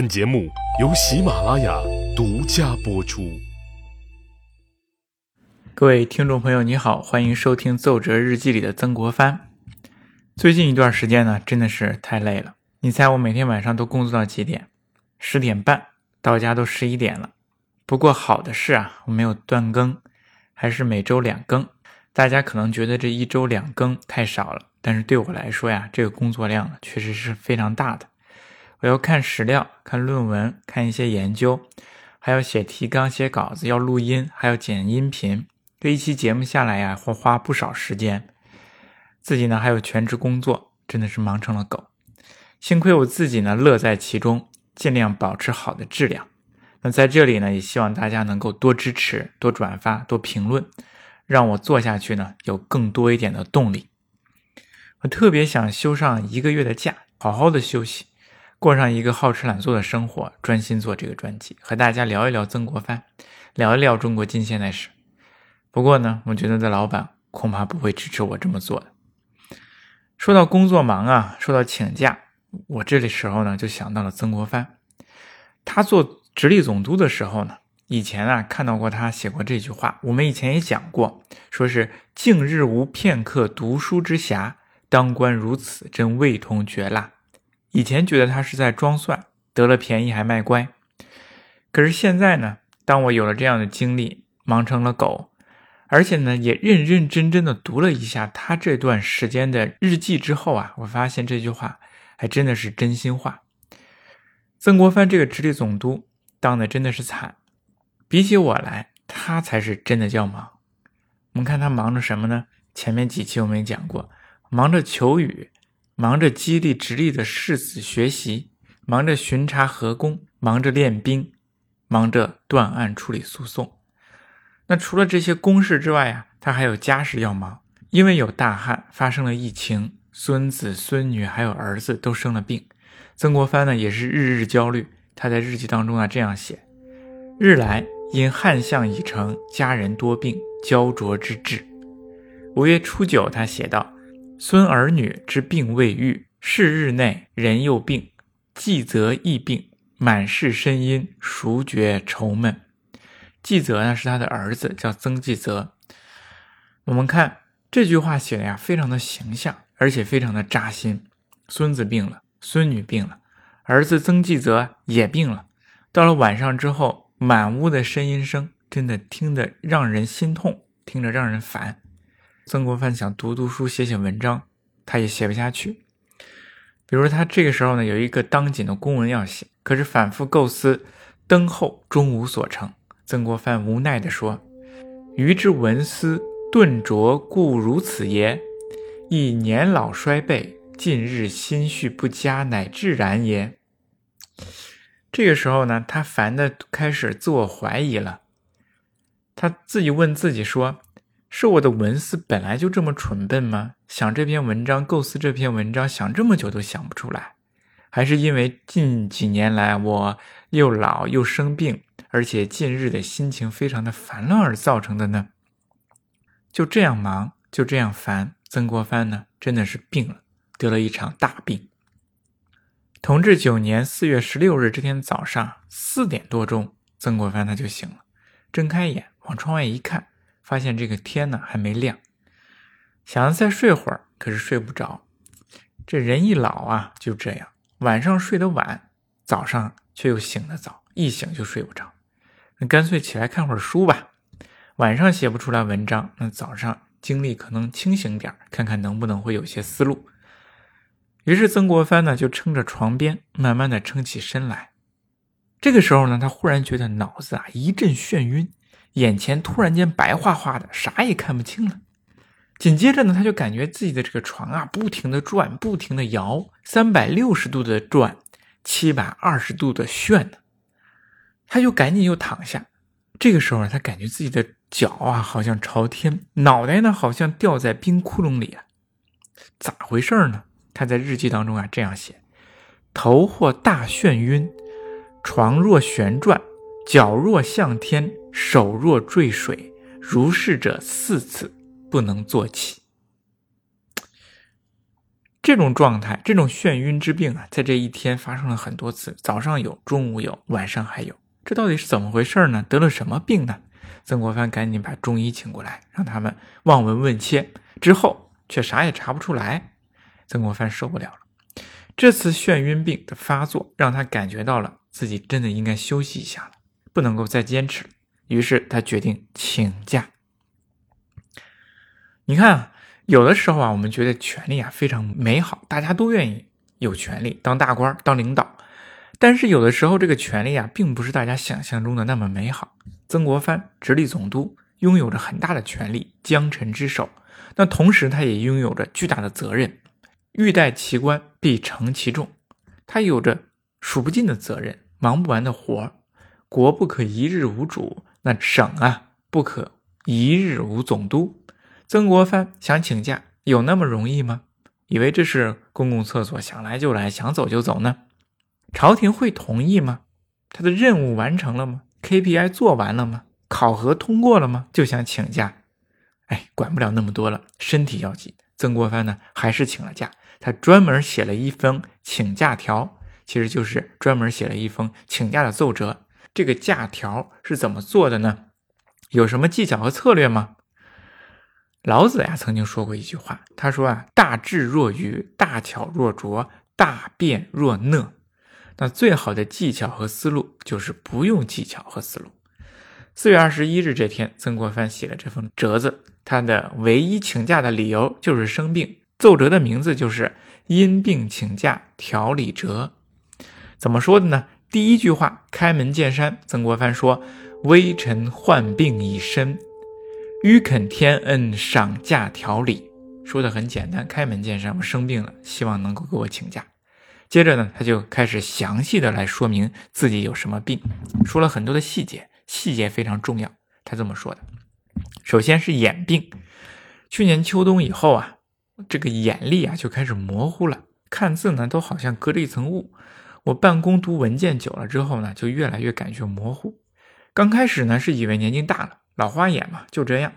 本节目由喜马拉雅独家播出。各位听众朋友，你好，欢迎收听《奏折日记》里的曾国藩。最近一段时间呢，真的是太累了。你猜我每天晚上都工作到几点？十点半到家都十一点了。不过好的是啊，我没有断更，还是每周两更。大家可能觉得这一周两更太少了，但是对我来说呀，这个工作量确实是非常大的。我要看史料、看论文、看一些研究，还要写提纲、写稿子，要录音，还要剪音频。这一期节目下来呀，会花不少时间。自己呢还有全职工作，真的是忙成了狗。幸亏我自己呢乐在其中，尽量保持好的质量。那在这里呢，也希望大家能够多支持、多转发、多评论，让我做下去呢有更多一点的动力。我特别想休上一个月的假，好好的休息。过上一个好吃懒做的生活，专心做这个专辑，和大家聊一聊曾国藩，聊一聊中国近现代史。不过呢，我觉得的老板恐怕不会支持我这么做的。说到工作忙啊，说到请假，我这里时候呢就想到了曾国藩。他做直隶总督的时候呢，以前啊看到过他写过这句话，我们以前也讲过，说是近日无片刻读书之暇，当官如此，真味同嚼蜡。以前觉得他是在装蒜，得了便宜还卖乖。可是现在呢，当我有了这样的经历，忙成了狗，而且呢，也认认真真的读了一下他这段时间的日记之后啊，我发现这句话还真的是真心话。曾国藩这个直隶总督当的真的是惨，比起我来，他才是真的叫忙。我们看他忙着什么呢？前面几期我们也讲过，忙着求雨。忙着激励直隶的士子学习，忙着巡查河工，忙着练兵，忙着断案处理诉讼。那除了这些公事之外啊，他还有家事要忙。因为有大旱，发生了疫情，孙子孙女还有儿子都生了病。曾国藩呢也是日日焦虑。他在日记当中啊这样写：日来因旱象已成，家人多病，焦灼之至。五月初九，他写道。孙儿女之病未愈，是日内人又病，季则亦病，满室呻吟，孰觉愁闷？季泽呢是他的儿子，叫曾纪泽。我们看这句话写的呀，非常的形象，而且非常的扎心。孙子病了，孙女病了，儿子曾纪泽也病了。到了晚上之后，满屋的呻吟声，真的听得让人心痛，听着让人烦。曾国藩想读读书、写写文章，他也写不下去。比如他这个时候呢，有一个当紧的公文要写，可是反复构思，登后终无所成。曾国藩无奈地说：“余之文思顿拙，故如此也。亦年老衰备，近日心绪不佳，乃至然也。”这个时候呢，他烦的开始自我怀疑了。他自己问自己说。是我的文思本来就这么蠢笨吗？想这篇文章，构思这篇文章，想这么久都想不出来，还是因为近几年来我又老又生病，而且近日的心情非常的烦乱而造成的呢？就这样忙，就这样烦，曾国藩呢，真的是病了，得了一场大病。同治九年四月十六日这天早上四点多钟，曾国藩他就醒了，睁开眼往窗外一看。发现这个天呢还没亮，想要再睡会儿，可是睡不着。这人一老啊，就这样，晚上睡得晚，早上却又醒得早，一醒就睡不着。那干脆起来看会儿书吧。晚上写不出来文章，那早上精力可能清醒点看看能不能会有些思路。于是曾国藩呢就撑着床边，慢慢的撑起身来。这个时候呢，他忽然觉得脑子啊一阵眩晕。眼前突然间白花花的，啥也看不清了。紧接着呢，他就感觉自己的这个床啊，不停的转，不停的摇，三百六十度的转，七百二十度的旋呢。他就赶紧又躺下。这个时候呢，他感觉自己的脚啊，好像朝天，脑袋呢，好像掉在冰窟窿里啊。咋回事呢？他在日记当中啊这样写：头或大眩晕，床若旋转。脚若向天，手若坠水，如是者四次，不能坐起。这种状态，这种眩晕之病啊，在这一天发生了很多次，早上有，中午有，晚上还有，这到底是怎么回事呢？得了什么病呢？曾国藩赶紧把中医请过来，让他们望闻问切，之后却啥也查不出来。曾国藩受不了了，这次眩晕病的发作让他感觉到了自己真的应该休息一下了，不能够再坚持了。于是他决定请假。你看，有的时候啊，我们觉得权力啊非常美好，大家都愿意有权利当大官、当领导。但是有的时候，这个权力啊，并不是大家想象中的那么美好。曾国藩直隶总督，拥有着很大的权力，江臣之首。那同时，他也拥有着巨大的责任，欲戴其冠，必承其重。他有着数不尽的责任，忙不完的活国不可一日无主，那省啊，不可一日无总督。曾国藩想请假，有那么容易吗？以为这是公共厕所，想来就来，想走就走呢？朝廷会同意吗？他的任务完成了吗？KPI 做完了吗？考核通过了吗？就想请假？哎，管不了那么多了，身体要紧。曾国藩呢，还是请了假。他专门写了一封请假条，其实就是专门写了一封请假的奏折。这个假条是怎么做的呢？有什么技巧和策略吗？老子呀曾经说过一句话，他说啊：“大智若愚，大巧若拙，大辩若讷。”那最好的技巧和思路就是不用技巧和思路。四月二十一日这天，曾国藩写了这封折子，他的唯一请假的理由就是生病。奏折的名字就是“因病请假调理折”。怎么说的呢？第一句话开门见山，曾国藩说：“微臣患病已深。”欲肯天恩赏假调理，说的很简单。开门见山，我生病了，希望能够给我请假。接着呢，他就开始详细的来说明自己有什么病，说了很多的细节，细节非常重要。他这么说的：首先是眼病，去年秋冬以后啊，这个眼力啊就开始模糊了，看字呢都好像隔着一层雾。我办公读文件久了之后呢，就越来越感觉模糊。刚开始呢是以为年纪大了。老花眼嘛，就这样。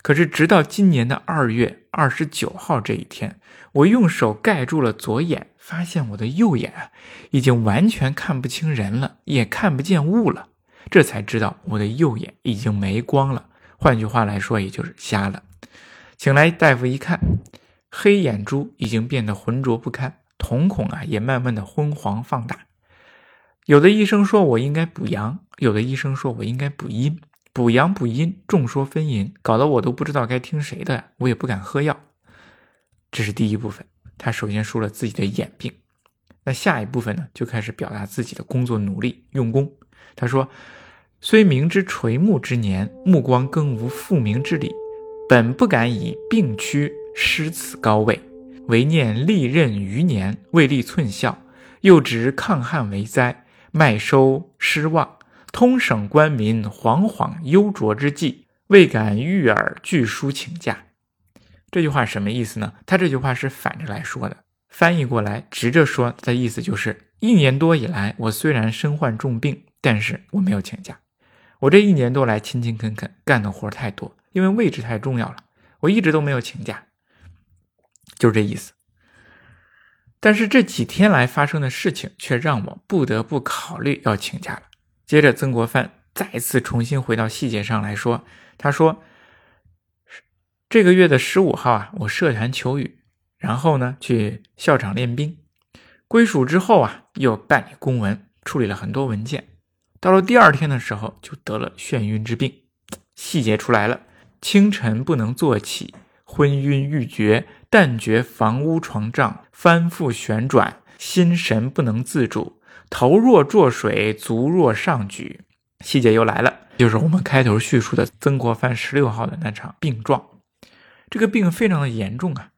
可是直到今年的二月二十九号这一天，我用手盖住了左眼，发现我的右眼啊，已经完全看不清人了，也看不见物了。这才知道我的右眼已经没光了。换句话来说，也就是瞎了。请来大夫一看，黑眼珠已经变得浑浊不堪，瞳孔啊也慢慢的昏黄放大。有的医生说我应该补阳，有的医生说我应该补阴。补阳补阴，众说纷纭，搞得我都不知道该听谁的，我也不敢喝药。这是第一部分，他首先说了自己的眼病。那下一部分呢，就开始表达自己的工作努力用功。他说：“虽明知垂暮之年，目光更无复明之理，本不敢以病躯失此高位，唯念历任余年未立寸孝，又值抗旱为灾，麦收失望。”通省官民惶惶忧灼之际，未敢遇尔具书请假。这句话什么意思呢？他这句话是反着来说的，翻译过来直着说，他的意思就是一年多以来，我虽然身患重病，但是我没有请假。我这一年多来勤勤恳恳干的活太多，因为位置太重要了，我一直都没有请假，就这意思。但是这几天来发生的事情，却让我不得不考虑要请假了。接着，曾国藩再次重新回到细节上来说，他说：“这个月的十五号啊，我设坛求雨，然后呢去校场练兵，归蜀之后啊，又办理公文，处理了很多文件。到了第二天的时候，就得了眩晕之病。细节出来了：清晨不能坐起，昏晕欲绝，但觉房屋床帐翻覆旋转，心神不能自主。”头若注水，足若上举。细节又来了，就是我们开头叙述的曾国藩十六号的那场病状。这个病非常的严重啊，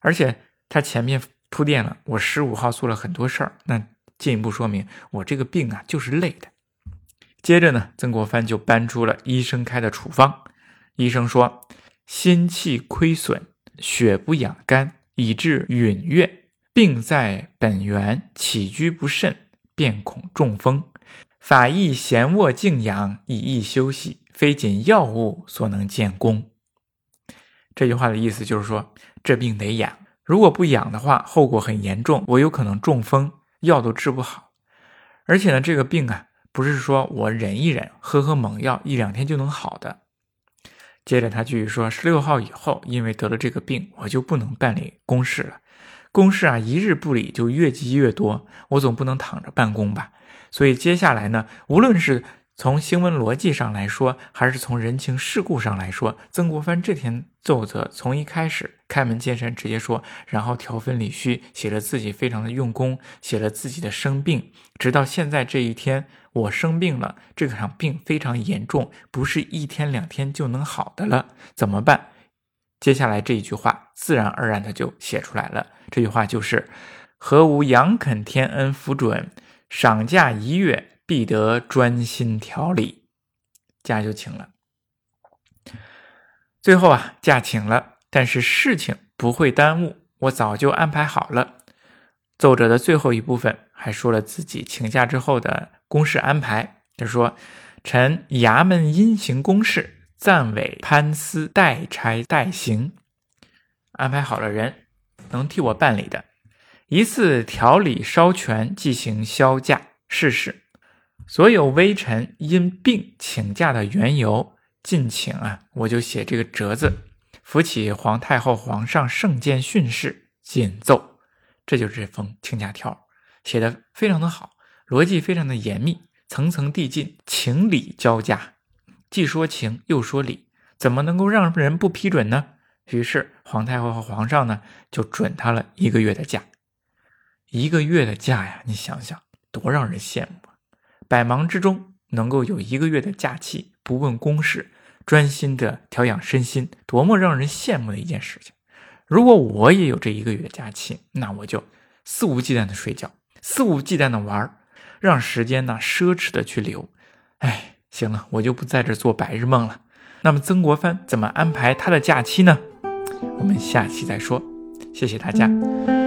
而且他前面铺垫了，我十五号做了很多事儿，那进一步说明我这个病啊就是累的。接着呢，曾国藩就搬出了医生开的处方。医生说，心气亏损，血不养肝，以致允越，病在本源，起居不慎。便恐中风，法益闲卧静养，以益休息，非仅药物所能建功。这句话的意思就是说，这病得养，如果不养的话，后果很严重，我有可能中风，药都治不好。而且呢，这个病啊，不是说我忍一忍，喝喝猛药，一两天就能好的。接着他继续说，十六号以后，因为得了这个病，我就不能办理公事了。公事啊，一日不理就越积越多，我总不能躺着办公吧。所以接下来呢，无论是从新闻逻辑上来说，还是从人情世故上来说，曾国藩这天奏折从一开始开门见山直接说，然后条分理虚，写了自己非常的用功，写了自己的生病，直到现在这一天，我生病了，这场病非常严重，不是一天两天就能好的了，怎么办？接下来这一句话自然而然的就写出来了，这句话就是“何无杨肯天恩福准，赏假一月。”必得专心调理，假就请了。最后啊，假请了，但是事情不会耽误，我早就安排好了。奏折的最后一部分还说了自己请假之后的公事安排。他说：“臣衙门因行公事，暂委潘司代差代行，安排好了人能替我办理的，一次调理稍全，即行销假事事。”所有微臣因病请假的缘由，尽请啊，我就写这个折子，扶起皇太后、皇上圣鉴训示，谨奏。这就是这封请假条，写的非常的好，逻辑非常的严密，层层递进，情理交加，既说情又说理，怎么能够让人不批准呢？于是皇太后和皇上呢，就准他了一个月的假。一个月的假呀，你想想，多让人羡慕啊。百忙之中能够有一个月的假期，不问公事，专心的调养身心，多么让人羡慕的一件事情！如果我也有这一个月假期，那我就肆无忌惮的睡觉，肆无忌惮的玩，让时间呢奢侈的去流。哎，行了，我就不在这做白日梦了。那么曾国藩怎么安排他的假期呢？我们下期再说。谢谢大家。